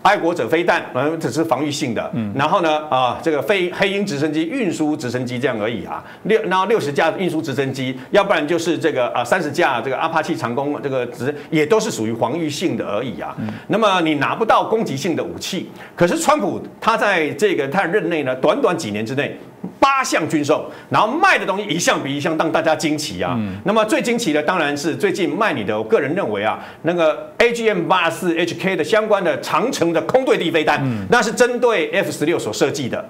爱国者飞弹，嗯，只是防御性的。嗯，然后呢，啊，这个飞黑鹰直升机、运输直升机这样而已啊。六，然后六十架运输直升机，要不然就是这个啊三十架这个阿帕奇长弓，这个只也都是属于防御性的而已啊。那么你拿不到攻击性的武器，可是川普他在这个他任内呢，短短几年之内。八项军售，然后卖的东西一项比一项让大家惊奇啊。那么最惊奇的当然是最近卖你的，我个人认为啊，那个 AGM 八四 HK 的相关的长城的空对地飞弹，那是针对 F 十六所设计的。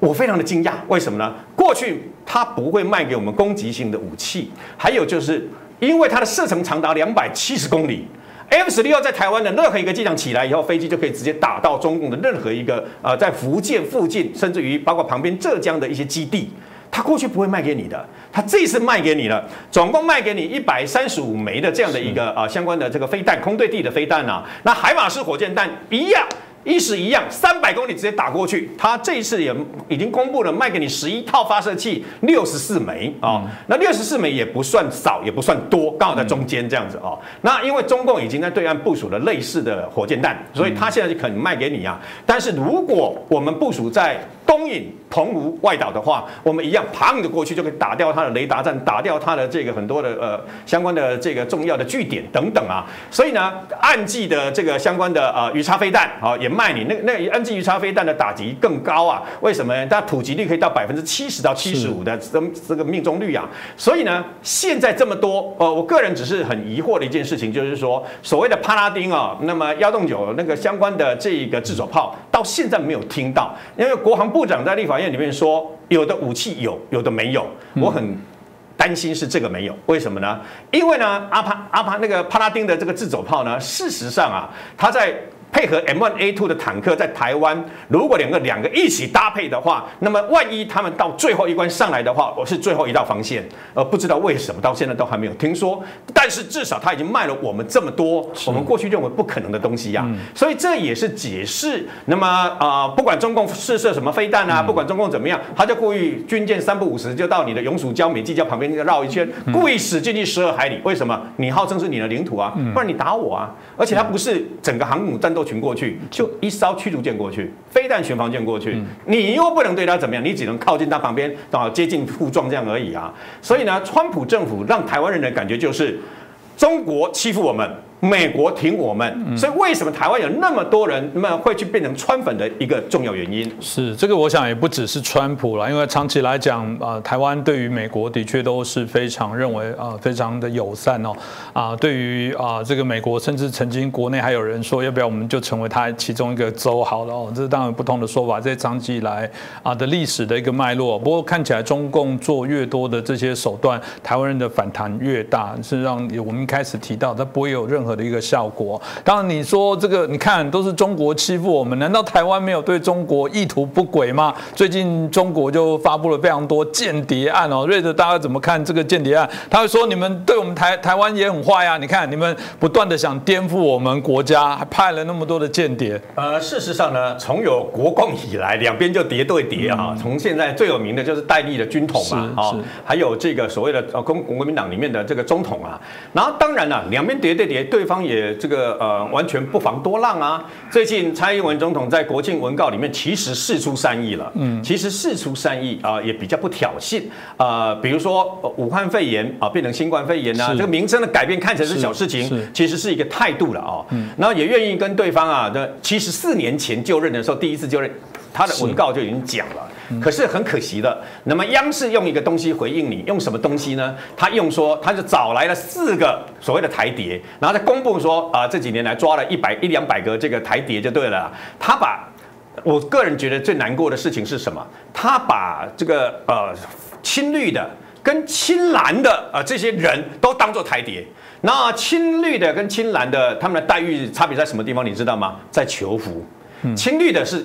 我非常的惊讶，为什么呢？过去它不会卖给我们攻击性的武器，还有就是因为它的射程长达两百七十公里。F 十六在台湾的任何一个机场起来以后，飞机就可以直接打到中共的任何一个呃，在福建附近，甚至于包括旁边浙江的一些基地，他过去不会卖给你的，他这次卖给你了，总共卖给你一百三十五枚的这样的一个啊相关的这个飞弹，空对地的飞弹啊，那海马式火箭弹一样。意思一样，三百公里直接打过去。他这一次也已经公布了，卖给你十一套发射器，六十四枚啊。那六十四枚也不算少，也不算多，刚好在中间这样子哦。那因为中共已经在对岸部署了类似的火箭弹，所以他现在就可能卖给你啊。但是如果我们部署在东引、澎湖、外岛的话，我们一样砰的过去就可以打掉它的雷达站，打掉它的这个很多的呃相关的这个重要的据点等等啊。所以呢，暗记的这个相关的呃鱼叉飞弹啊也。卖你那那 N G 鱼叉飞弹的打击更高啊？为什么？它普及率可以到百分之七十到七十五的这这个命中率啊！所以呢，现在这么多，呃，我个人只是很疑惑的一件事情，就是说所谓的帕拉丁啊，那么幺洞九那个相关的这个自走炮，到现在没有听到，因为国防部长在立法院里面说，有的武器有，有的没有，我很担心是这个没有，为什么呢？因为呢，阿帕阿帕那个帕拉丁的这个自走炮呢，事实上啊，它在配合 M1A2 的坦克在台湾，如果两个两个一起搭配的话，那么万一他们到最后一关上来的话，我是最后一道防线，呃，不知道为什么到现在都还没有听说。但是至少他已经卖了我们这么多，我们过去认为不可能的东西呀，所以这也是解释。那么啊，不管中共试射什么飞弹啊，不管中共怎么样，他就故意军舰三不五十就到你的永暑礁、美济礁旁边绕一圈，故意驶进去十二海里。为什么？你号称是你的领土啊，不然你打我啊！而且它不是整个航母战斗。群过去就一艘驱逐舰过去，飞弹巡防舰过去，你又不能对他怎么样，你只能靠近他旁边啊，接近互撞这样而已啊。所以呢，川普政府让台湾人的感觉就是中国欺负我们。美国挺我们，所以为什么台湾有那么多人那么会去变成川粉的一个重要原因？是这个，我想也不只是川普了，因为长期来讲，啊，台湾对于美国的确都是非常认为啊，非常的友善哦，啊，对于啊这个美国，甚至曾经国内还有人说，要不要我们就成为他其中一个州好了哦，这是当然不同的说法，这长期以来啊的历史的一个脉络。不过看起来中共做越多的这些手段，台湾人的反弹越大，是让我们一开始提到，它不会有任何。的一个效果。当然，你说这个，你看都是中国欺负我们，难道台湾没有对中国意图不轨吗？最近中国就发布了非常多间谍案哦。瑞德，大家怎么看这个间谍案？他会说你们对我们台台湾也很坏呀。你看你们不断的想颠覆我们国家，还派了那么多的间谍。呃，事实上呢，从有国共以来，两边就叠对叠啊。从现在最有名的就是戴笠的军统嘛，啊，还有这个所谓的呃公国民党里面的这个中统啊。然后当然了，两边叠对叠，对。方也这个呃完全不妨多浪啊！最近蔡英文总统在国庆文告里面其实事出善意了，嗯，其实事出善意啊，也比较不挑衅啊。比如说武汉肺炎啊变成新冠肺炎啊，这个名称的改变看起来是小事情，其实是一个态度了啊。然后也愿意跟对方啊的，其实四年前就任的时候第一次就任，他的文告就已经讲了。可是很可惜的，那么央视用一个东西回应你，用什么东西呢？他用说，他就找来了四个所谓的台谍，然后再公布说啊，这几年来抓了一百一两百个这个台谍就对了。他把我个人觉得最难过的事情是什么？他把这个呃青绿的跟青蓝的啊这些人都当做台谍。那青绿的跟青蓝的他们的待遇差别在什么地方？你知道吗？在囚服，青绿的是。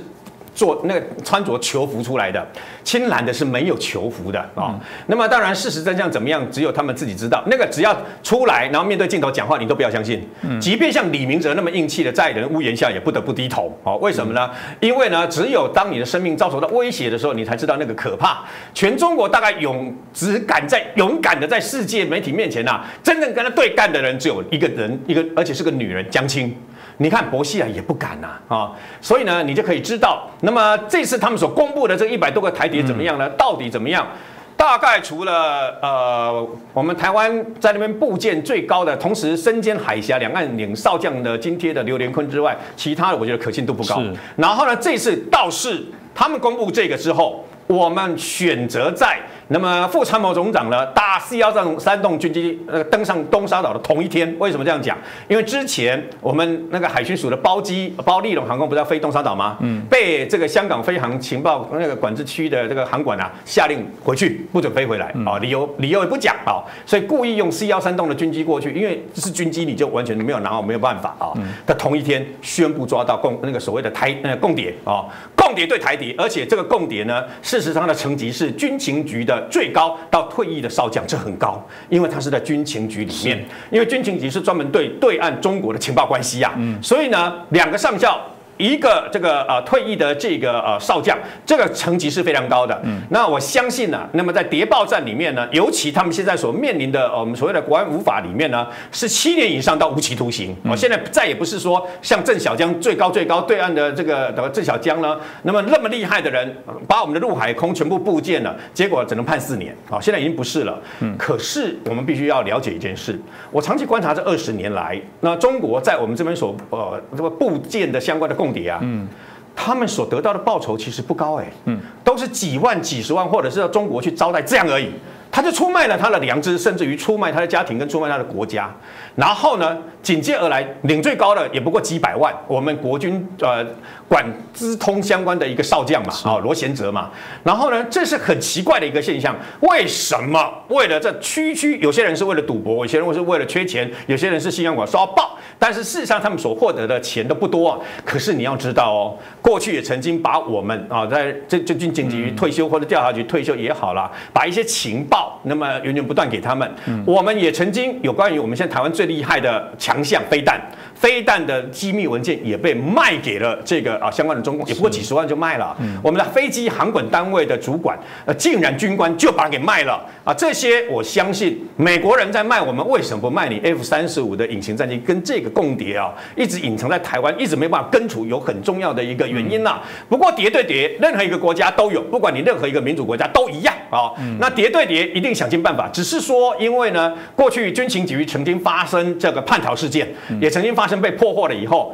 做那个穿着囚服出来的，青蓝的是没有囚服的啊。那么当然事实真相怎么样，只有他们自己知道。那个只要出来，然后面对镜头讲话，你都不要相信。即便像李明哲那么硬气的，在人屋檐下也不得不低头。哦，为什么呢？因为呢，只有当你的生命遭受到威胁的时候，你才知道那个可怕。全中国大概勇只敢在勇敢的在世界媒体面前呐，真正跟他对干的人只有一个人，一个而且是个女人，江青。你看博西啊也不敢呐啊，所以呢，你就可以知道，那么这次他们所公布的这一百多个台谍怎么样呢？到底怎么样？大概除了呃，我们台湾在那边部件最高的，同时身兼海峡两岸领少将的津贴的刘连坤之外，其他的我觉得可信度不高。然后呢，这次倒是他们公布这个之后，我们选择在。那么副参谋总长呢，大 C 幺三三栋军机呃登上东沙岛的同一天，为什么这样讲？因为之前我们那个海巡署的包机包利龙航空不是要飞东沙岛吗？嗯，被这个香港飞航情报那个管制区的这个航管啊下令回去，不准飞回来啊，理由理由也不讲啊，所以故意用 C 幺三栋的军机过去，因为是军机，你就完全没有拿好，没有办法啊。他同一天宣布抓到共那个所谓的台呃共谍啊，共谍对台谍，而且这个共谍呢，事实上的层级是军情局的。最高到退役的少将，这很高，因为他是在军情局里面，因为军情局是专门对对岸中国的情报关系呀，所以呢，两个上校。一个这个呃退役的这个呃少将，这个层级是非常高的。嗯，那我相信呢，那么在谍报战里面呢，尤其他们现在所面临的我们所谓的国安无法里面呢，是七年以上到无期徒刑。我现在再也不是说像郑小江最高最高对岸的这个的郑小江呢，那么那么厉害的人，把我们的陆海空全部部件了，结果只能判四年。啊，现在已经不是了。嗯，可是我们必须要了解一件事，我长期观察这二十年来，那中国在我们这边所呃这个部件的相关的。共谍啊，嗯，他们所得到的报酬其实不高哎，嗯，都是几万、几十万，或者是到中国去招待这样而已。他就出卖了他的良知，甚至于出卖他的家庭跟出卖他的国家。然后呢，紧接而来领最高的也不过几百万，我们国军呃管资通相关的一个少将嘛，啊罗贤哲嘛。然后呢，这是很奇怪的一个现象，为什么为了这区区有些人是为了赌博，有些人是为了缺钱，有些人是信用卡刷爆，但是事实上他们所获得的钱都不多。可是你要知道哦，过去也曾经把我们啊在这这军警局退休或者调查局退休也好了，把一些情报。那么源源不断给他们，我们也曾经有关于我们现在台湾最厉害的强项飞弹。飞弹的机密文件也被卖给了这个啊相关的中共，也不过几十万就卖了。我们的飞机航管单位的主管，呃，竟然军官就把它给卖了啊！这些我相信美国人在卖我们，为什么不卖你 F 三十五的隐形战机？跟这个共谍啊，一直隐藏在台湾，一直没办法根除，有很重要的一个原因呐。不过谍对谍，任何一个国家都有，不管你任何一个民主国家都一样啊。那谍对谍一定想尽办法，只是说因为呢，过去军情局曾经发生这个叛逃事件，也曾经发生。被破获了以后。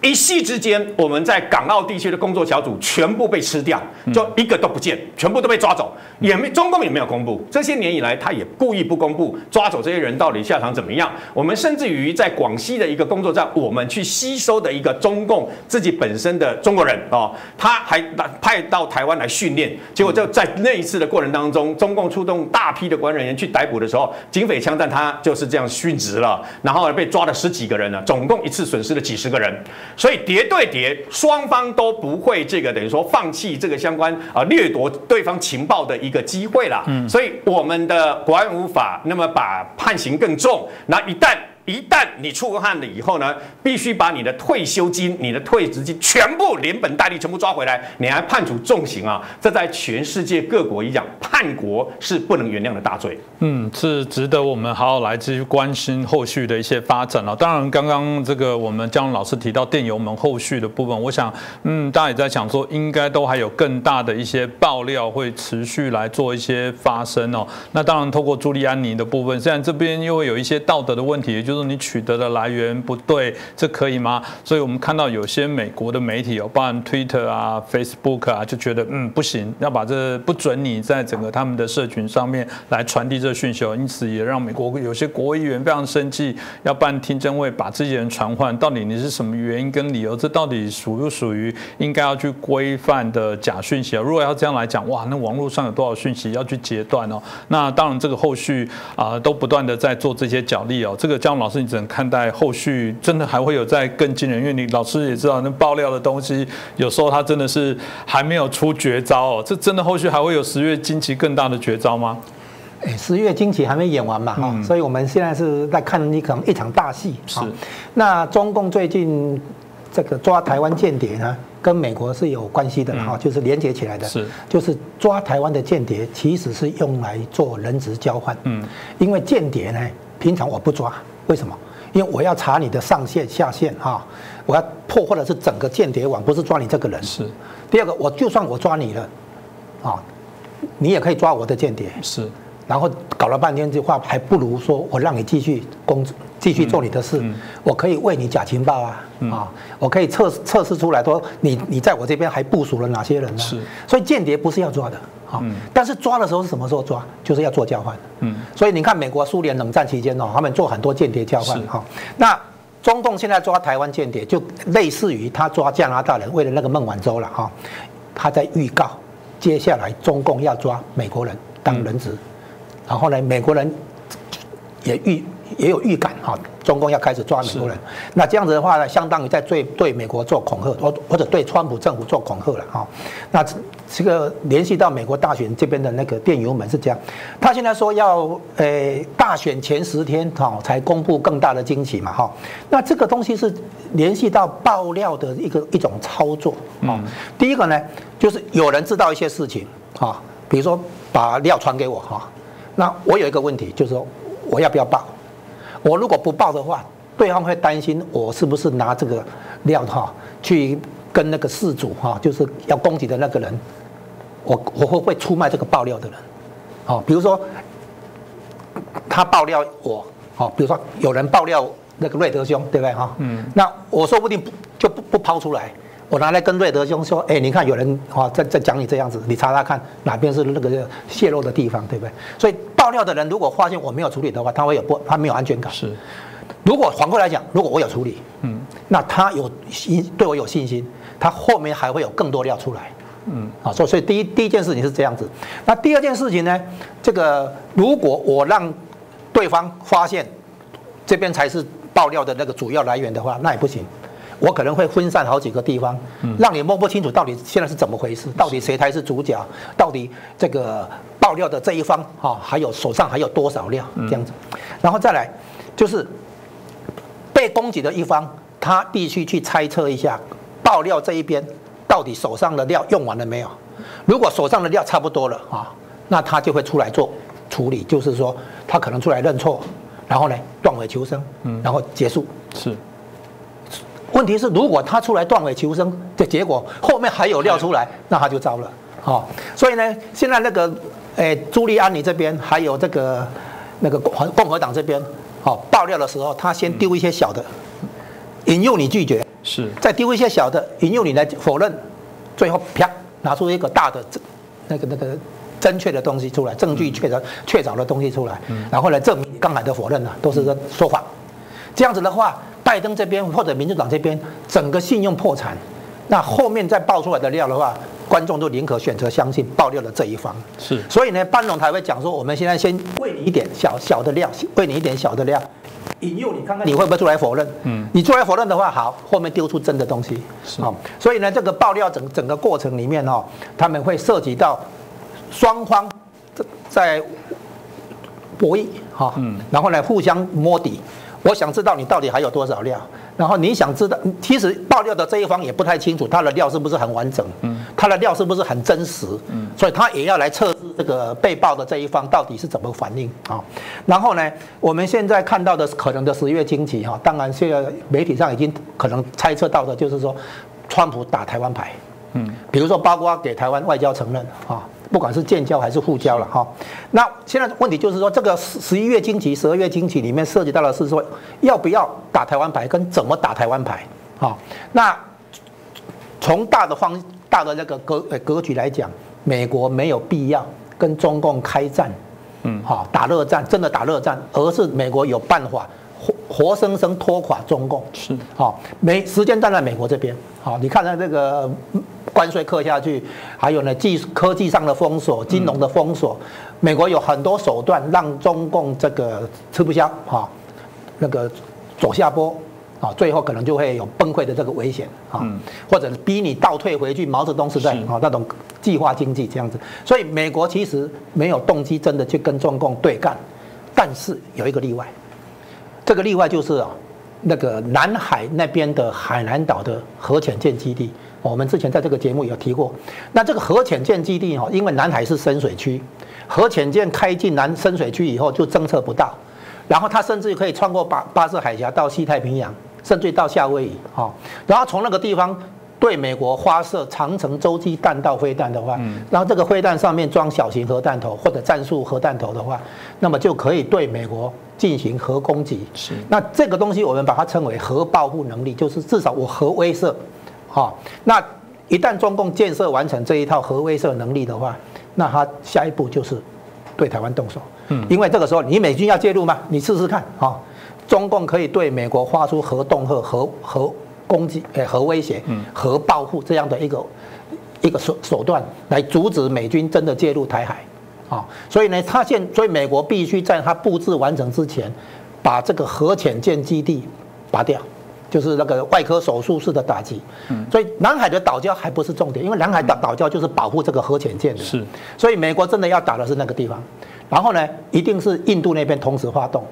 一夕之间，我们在港澳地区的工作小组全部被吃掉，就一个都不见，全部都被抓走，也没中共也没有公布。这些年以来，他也故意不公布抓走这些人到底下场怎么样。我们甚至于在广西的一个工作站，我们去吸收的一个中共自己本身的中国人哦，他还派到台湾来训练，结果就在那一次的过程当中，中共出动大批的国安人员去逮捕的时候，警匪枪战他就是这样殉职了，然后被抓了十几个人了，总共一次损失了几十个人。所以叠对叠，双方都不会这个等于说放弃这个相关啊掠夺对方情报的一个机会啦。嗯，所以我们的国安无法那么把判刑更重，那一旦。一旦你出过汗了以后呢，必须把你的退休金、你的退职金全部连本带利全部抓回来，你还判处重刑啊！这在全世界各国一样，叛国是不能原谅的大罪。嗯，是值得我们好好来继续关心后续的一些发展了。当然，刚刚这个我们江老师提到电油门后续的部分，我想，嗯，大家也在想说，应该都还有更大的一些爆料会持续来做一些发生哦。那当然，透过朱利安尼的部分，现在这边又会有一些道德的问题，也就是。你取得的来源不对，这可以吗？所以我们看到有些美国的媒体有，包含 Twitter 啊、Facebook 啊，就觉得嗯不行，要把这不准你在整个他们的社群上面来传递这讯息，因此也让美国有些国会议员非常生气，要办听证会把这些人传唤。到底你是什么原因跟理由？这到底属不属于应该要去规范的假讯息啊？如果要这样来讲，哇，那网络上有多少讯息要去截断哦？那当然，这个后续啊都不断的在做这些角力哦。这个姜老师，你只能看待后续？真的还会有在更惊人？因为你老师也知道，那爆料的东西有时候他真的是还没有出绝招哦。这真的后续还会有十月惊奇更大的绝招吗？哎，十月惊奇还没演完嘛哈，所以我们现在是在看你可能一场大戏。是。那中共最近这个抓台湾间谍呢？跟美国是有关系的哈，就是连接起来的，是就是抓台湾的间谍，其实是用来做人质交换。嗯，因为间谍呢，平常我不抓，为什么？因为我要查你的上线下线哈，我要破获的是整个间谍网，不是抓你这个人。是。第二个，我就算我抓你了，啊，你也可以抓我的间谍。是。然后搞了半天这话，还不如说我让你继续工作。继续做你的事，我可以为你假情报啊啊！我可以测测试出来，说你你在我这边还部署了哪些人呢？是，所以间谍不是要抓的啊，但是抓的时候是什么时候抓？就是要做交换。嗯，所以你看美国、苏联冷战期间哦，他们做很多间谍交换哈。那中共现在抓台湾间谍，就类似于他抓加拿大人为了那个孟晚舟了哈。他在预告接下来中共要抓美国人当人质，然后呢，美国人也预。也有预感哈，中共要开始抓美国人，那这样子的话呢，相当于在对对美国做恐吓，或或者对川普政府做恐吓了哈。那这个联系到美国大选这边的那个电邮门是这样，他现在说要呃大选前十天哈才公布更大的惊喜嘛哈。那这个东西是联系到爆料的一个一种操作啊。第一个呢，就是有人知道一些事情啊，比如说把料传给我哈，那我有一个问题就是说我要不要报？我如果不报的话，对方会担心我是不是拿这个料哈去跟那个事主哈，就是要攻击的那个人，我我会会出卖这个爆料的人，哦，比如说他爆料我，哦，比如说有人爆料那个瑞德兄，对不对哈？嗯。那我说不定就不不抛出来，我拿来跟瑞德兄说，哎，你看有人啊在在讲你这样子，你查查看哪边是那个泄露的地方，对不对？所以。爆料的人如果发现我没有处理的话，他会有不，他没有安全感。是，如果反过来讲，如果我有处理，嗯，那他有信对我有信心，他后面还会有更多料出来。嗯，啊，所以所以第一第一件事情是这样子。那第二件事情呢？这个如果我让对方发现这边才是爆料的那个主要来源的话，那也不行。我可能会分散好几个地方，让你摸不清楚到底现在是怎么回事，到底谁才是主角，到底这个爆料的这一方哈，还有手上还有多少料这样子，然后再来就是被攻击的一方，他必须去猜测一下爆料这一边到底手上的料用完了没有，如果手上的料差不多了啊，那他就会出来做处理，就是说他可能出来认错，然后呢断尾求生，然后结束。是。问题是，如果他出来断尾求生的结果，后面还有料出来，那他就糟了。好，所以呢，现在那个，诶，朱利安尼这边还有这个那个共共和党这边，好爆料的时候，他先丢一些小的，引诱你拒绝，是，再丢一些小的，引诱你来否认，最后啪拿出一个大的那个那个正确的东西出来，证据确凿确凿的东西出来，然后来证明刚才的否认呢都是说谎。这样子的话。拜登这边或者民主党这边整个信用破产，那后面再爆出来的料的话，观众都宁可选择相信爆料的这一方。是，所以呢，班农才会讲说，我们现在先喂你一点小小的料，喂你一点小的料，引诱你看看你会不会出来否认。嗯，你出来否认的话，好，后面丢出真的东西。是，所以呢，这个爆料整整个过程里面哦，他们会涉及到双方在博弈哈，嗯，然后呢互相摸底。我想知道你到底还有多少料，然后你想知道，其实爆料的这一方也不太清楚他的料是不是很完整，嗯，他的料是不是很真实，嗯，所以他也要来测试这个被爆的这一方到底是怎么反应啊。然后呢，我们现在看到的可能的十月惊奇哈，当然现在媒体上已经可能猜测到的就是说，川普打台湾牌，嗯，比如说包括给台湾外交承认啊，不管是建交还是互交了哈。那现在问题就是说，这个十十一月经济、十二月经济里面涉及到的是说，要不要打台湾牌，跟怎么打台湾牌啊？那从大的方大的那个格格局来讲，美国没有必要跟中共开战，嗯，好打热战，真的打热战，而是美国有办法活活生生拖垮中共，是好，美时间站在美国这边，好，你看看这个。关税刻下去，还有呢技科技上的封锁、金融的封锁，美国有很多手段让中共这个吃不消哈，那个走下坡啊，最后可能就会有崩溃的这个危险啊，或者逼你倒退回去毛泽东时代啊那种计划经济这样子。所以美国其实没有动机真的去跟中共对干，但是有一个例外，这个例外就是啊，那个南海那边的海南岛的核潜舰基地。我们之前在这个节目有提过，那这个核潜舰基地哈，因为南海是深水区，核潜舰开进南深水区以后就侦测不到，然后它甚至可以穿过巴巴士海峡到西太平洋，甚至到夏威夷哈，然后从那个地方对美国发射长城洲际弹道飞弹的话，然后这个飞弹上面装小型核弹头或者战术核弹头的话，那么就可以对美国进行核攻击。是，那这个东西我们把它称为核报复能力，就是至少我核威慑。好，那一旦中共建设完成这一套核威慑能力的话，那他下一步就是对台湾动手。嗯，因为这个时候你美军要介入吗？你试试看啊，中共可以对美国发出核恫吓、核核攻击、诶核威胁、核报复这样的一个一个手手段，来阻止美军真的介入台海。啊，所以呢，他现所以美国必须在他布置完成之前，把这个核潜舰基地拔掉。就是那个外科手术式的打击，所以南海的岛礁还不是重点，因为南海岛岛礁就是保护这个核潜舰的。是，所以美国真的要打的是那个地方，然后呢，一定是印度那边同时发动，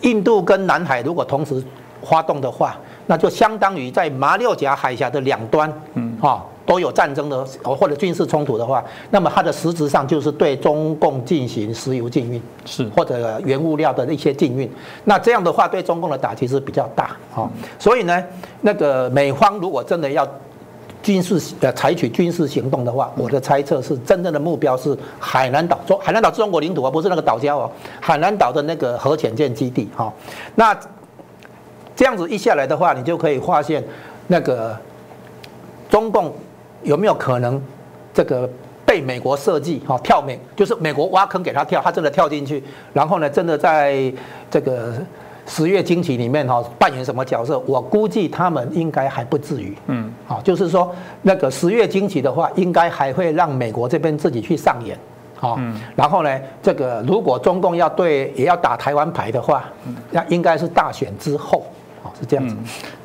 印度跟南海如果同时发动的话，那就相当于在马六甲海峡的两端，嗯，哈。都有战争的或者军事冲突的话，那么它的实质上就是对中共进行石油禁运，是或者原物料的一些禁运。那这样的话，对中共的打击是比较大啊。所以呢，那个美方如果真的要军事呃采取军事行动的话，我的猜测是真正的目标是海南岛，中海南岛是中国领土啊，不是那个岛礁哦。海南岛的那个核潜舰基地哈，那这样子一下来的话，你就可以发现那个中共。有没有可能，这个被美国设计哈跳美，就是美国挖坑给他跳，他真的跳进去，然后呢，真的在这个十月惊奇里面哈扮演什么角色？我估计他们应该还不至于，嗯，好，就是说那个十月惊奇的话，应该还会让美国这边自己去上演，好，然后呢，这个如果中共要对也要打台湾牌的话，那应该是大选之后，好是这样子。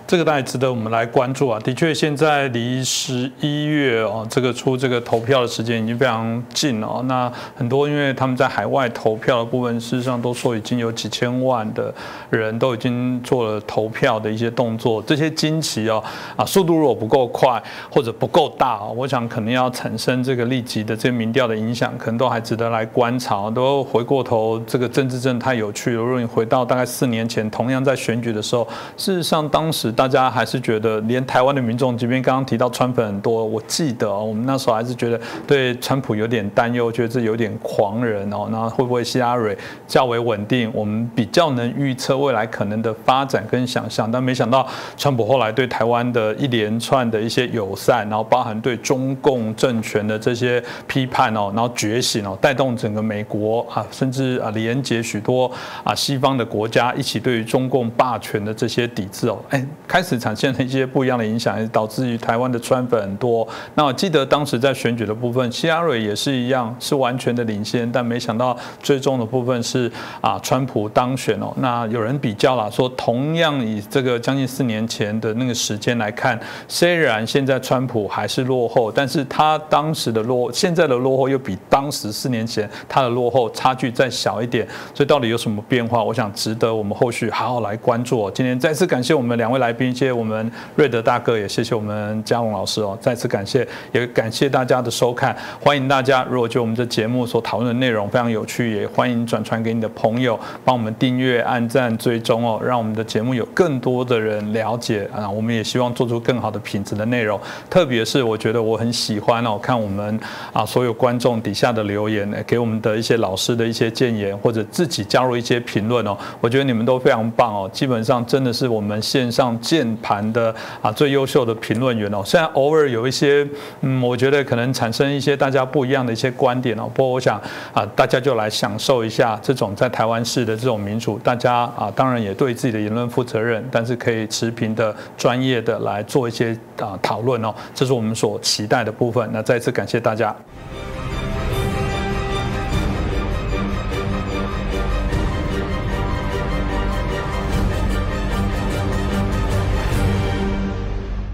这个当然值得我们来关注啊！的确，现在离十一月哦，这个出这个投票的时间已经非常近了。那很多因为他们在海外投票的部分，事实上都说已经有几千万的人都已经做了投票的一些动作。这些惊奇哦啊，速度如果不够快或者不够大，我想可能要产生这个立即的这个民调的影响，可能都还值得来观察。都回过头，这个政治真的太有趣了。如果你回到大概四年前，同样在选举的时候，事实上当时。大家还是觉得，连台湾的民众，即便刚刚提到川粉很多，我记得我们那时候还是觉得对川普有点担忧，觉得这有点狂人哦。那会不会希拉蕊较为稳定？我们比较能预测未来可能的发展跟想象，但没想到川普后来对台湾的一连串的一些友善，然后包含对中共政权的这些批判哦，然后觉醒哦，带动整个美国啊，甚至啊连接许多啊西方的国家一起对于中共霸权的这些抵制哦，哎。开始产生了一些不一样的影响，也导致于台湾的川粉很多。那我记得当时在选举的部分，希拉蕊也是一样，是完全的领先，但没想到最终的部分是啊，川普当选哦。那有人比较了，说同样以这个将近四年前的那个时间来看，虽然现在川普还是落后，但是他当时的落，现在的落后又比当时四年前他的落后差距再小一点。所以到底有什么变化？我想值得我们后续好好来关注。今天再次感谢我们两位来。宾，谢谢我们瑞德大哥，也谢谢我们嘉龙老师哦，再次感谢，也感谢大家的收看，欢迎大家如果觉得我们这节目所讨论的内容非常有趣，也欢迎转传给你的朋友，帮我们订阅、按赞、追踪哦，让我们的节目有更多的人了解啊，我们也希望做出更好的品质的内容，特别是我觉得我很喜欢哦，看我们啊所有观众底下的留言，给我们的一些老师的一些建言，或者自己加入一些评论哦，我觉得你们都非常棒哦，基本上真的是我们线上键盘的啊最优秀的评论员哦，虽然偶尔有一些嗯，我觉得可能产生一些大家不一样的一些观点哦，不过我想啊，大家就来享受一下这种在台湾式的这种民主，大家啊当然也对自己的言论负责任，但是可以持平的、专业的来做一些啊讨论哦，这是我们所期待的部分。那再次感谢大家。